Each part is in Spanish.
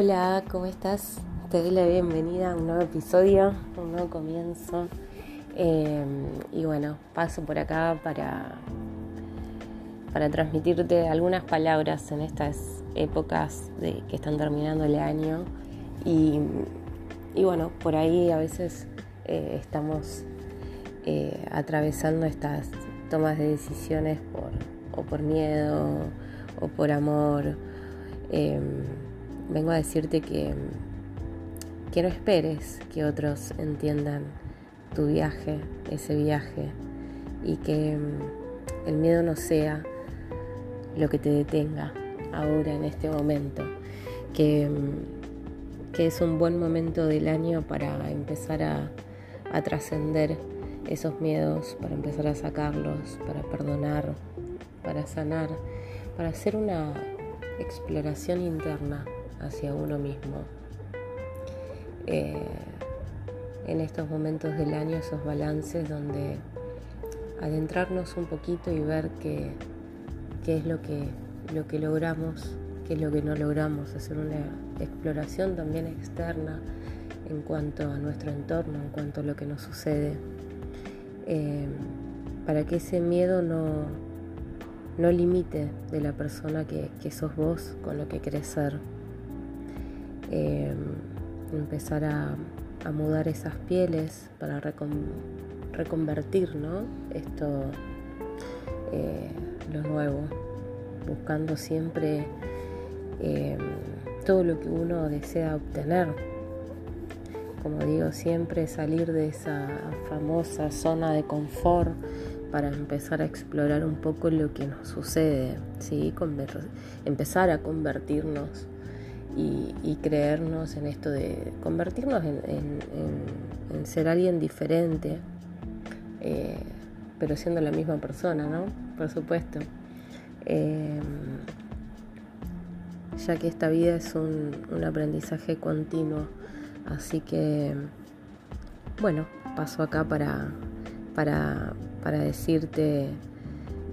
Hola, ¿cómo estás? Te doy la bienvenida a un nuevo episodio, un nuevo comienzo. Eh, y bueno, paso por acá para, para transmitirte algunas palabras en estas épocas que están terminando el año. Y, bueno, por ahí a veces eh, estamos eh, atravesando estas tomas de decisiones por, o por miedo o por amor vengo a decirte que, que no esperes que otros entiendan tu viaje, ese viaje, y que mm, el miedo no sea lo que te detenga ahora en este momento, que, mm, que es un buen momento del año para empezar a, a trascender esos miedos, para empezar a sacarlos, para perdonar, para sanar, para hacer una exploración interna hacia uno mismo. Eh, en estos momentos del año, esos balances donde adentrarnos un poquito y ver qué, es lo que, lo que logramos, qué es lo que no logramos, hacer una exploración también externa en cuanto a nuestro entorno, en cuanto a lo que nos sucede, eh, para que ese miedo no, no limite de la persona que, que sos vos con lo que querés ser. Em, empezar a, mudar esas pieles para reconvertir ¿no? esto, eh, lo nuevo, buscando siempre em, todo lo que uno desea obtener. Como digo, siempre salir de esa famosa zona de confort para empezar a explorar un poco lo que nos sucede, ¿sí? empezar a convertirnos y, creernos en esto de convertirnos en, ser alguien diferente, eh, pero siendo la misma persona, ¿no? Por supuesto. Eh, ya que esta vida es un, aprendizaje continuo, así que, bueno, paso acá para, para, para decirte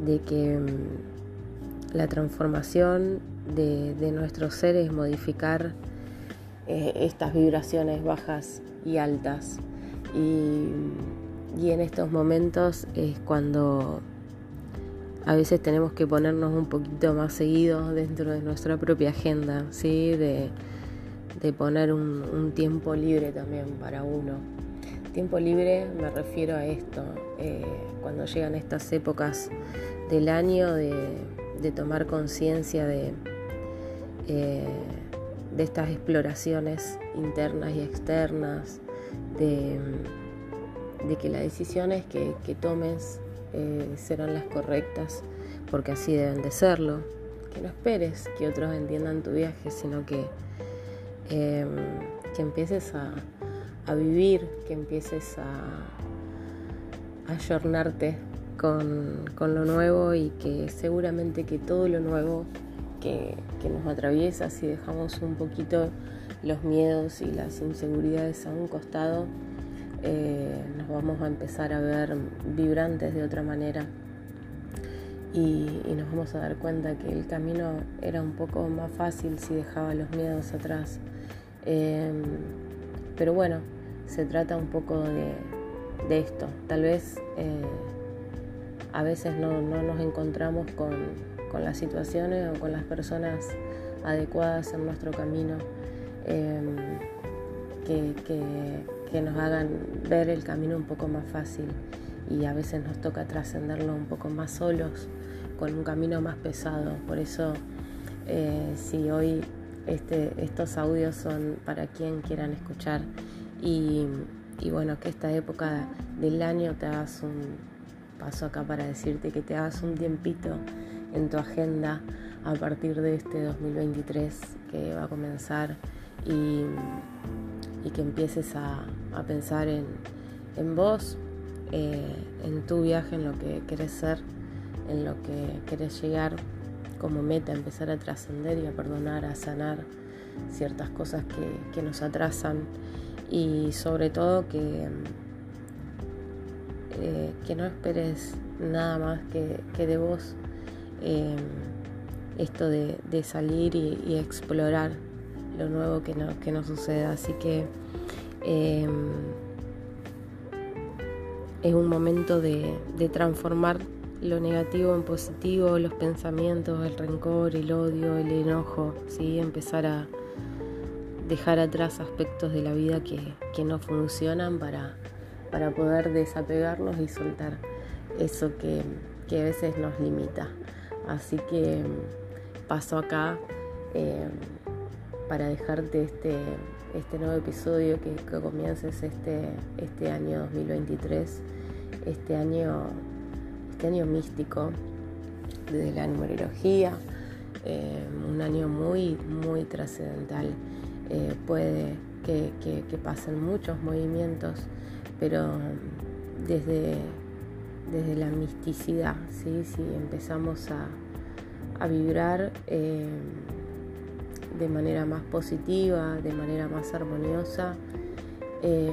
de que mm, la transformación de, nuestros seres modificar eh, estas vibraciones bajas y altas. Y, en estos momentos es cuando a veces tenemos que ponernos un poquito más seguidos dentro de nuestra propia agenda, ¿sí? de, poner un, tiempo libre también para uno. Tiempo libre me refiero a esto, eh, cuando llegan estas épocas del año de tomar conciencia de, eh, de estas exploraciones internas y externas, de, que las decisiones que, tomes eh, serán las correctas, porque así deben de serlo. Que no esperes que otros entiendan tu viaje, sino que, em, que empieces a, vivir, que empieces a, ayornarte con, con lo nuevo y que seguramente que todo lo nuevo que, nos atraviesa, si dejamos un poquito los miedos y las inseguridades a un costado, eh, nos vamos a empezar a ver vibrantes de otra manera y, nos vamos a dar cuenta que el camino era un poco más fácil si dejaba los miedos atrás. Em, pero bueno, se trata un poco de, esto. Tal vez eh, a veces no nos encontramos con, con las situaciones o con las personas adecuadas en nuestro camino em, que, nos hagan ver el camino un poco más fácil y a veces nos toca trascenderlo un poco más solos con un camino más pesado. Por eso eh, si hoy este, estos audios son para quien quieran escuchar y, y bueno, que esta época del año te hagas un paso acá para decirte que te hagas un tiempito en tu agenda a partir de este 2023 que va a comenzar y, que empieces a, pensar en, vos, eh, en tu viaje, en lo que querés ser, en lo que querés llegar como meta, empezar a trascender y a perdonar, a sanar ciertas cosas que, nos atrasan. Y sobre todo que, eh, que no esperes nada más que, que de vos Em, esto de, salir y, explorar lo nuevo que, no, que nos suceda. Así que em, es un momento de, transformar lo negativo en positivo, los pensamientos, el rencor, el odio, el enojo, ¿sí? empezar a dejar atrás aspectos de la vida que, no funcionan para, para poder desapegarnos y soltar eso que, a veces nos limita. Así que paso acá eh, para dejarte este, este nuevo episodio que, comiences este, este año 2023, este año, este año místico de la numerología, eh, un año muy, muy trascendental. Eh, puede que, pasen muchos movimientos, pero desde, desde la misticidad, ¿sí? si empezamos a, a vibrar eh, de manera más positiva, de manera más armoniosa, eh,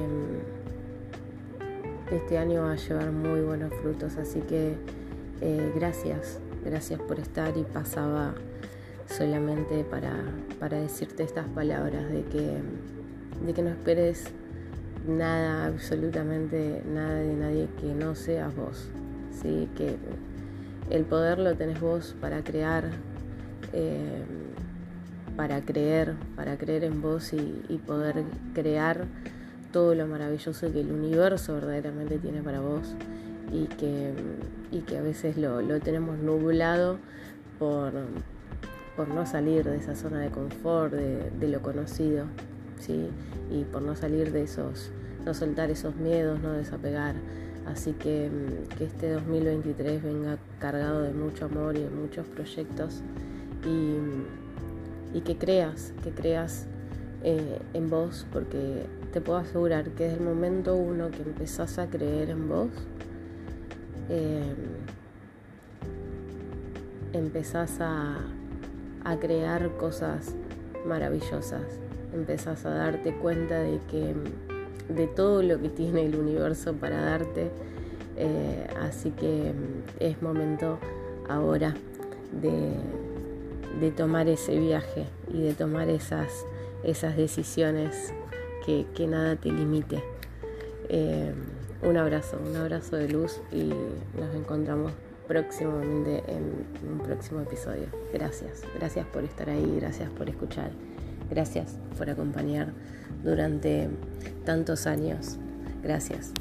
este año va a llevar muy buenos frutos. Así que eh, gracias, gracias por estar y pasaba solamente para, para, decirte estas palabras de que, de que no esperes nada, absolutamente nada de nadie que no seas vos. ¿sí? Que el poder lo tenés vos para crear, eh, para creer, para creer en vos y, poder crear todo lo maravilloso que el universo verdaderamente tiene para vos y que, que a veces lo, tenemos nublado por, por, no salir de esa zona de confort, de, lo conocido, y por no salir de esos, no soltar esos miedos, no desapegar. Así que mm, que este 2023 venga cargado de mucho amor y de muchos proyectos y, que creas, que creas eh, en vos, porque te puedo asegurar que desde el momento uno que empezás a creer en vos, eh, empezás a, a crear cosas maravillosas, empezás a darte cuenta de que de todo lo que tiene el universo para darte. Eh, así que mm, es momento ahora de, tomar ese viaje y de tomar esas, esas decisiones que, nada te limite. Eh, un abrazo, un abrazo de luz y nos encontramos próximamente en un próximo episodio. Gracias, gracias por estar ahí, gracias por escuchar. Gracias por acompañar durante tantos años. Gracias.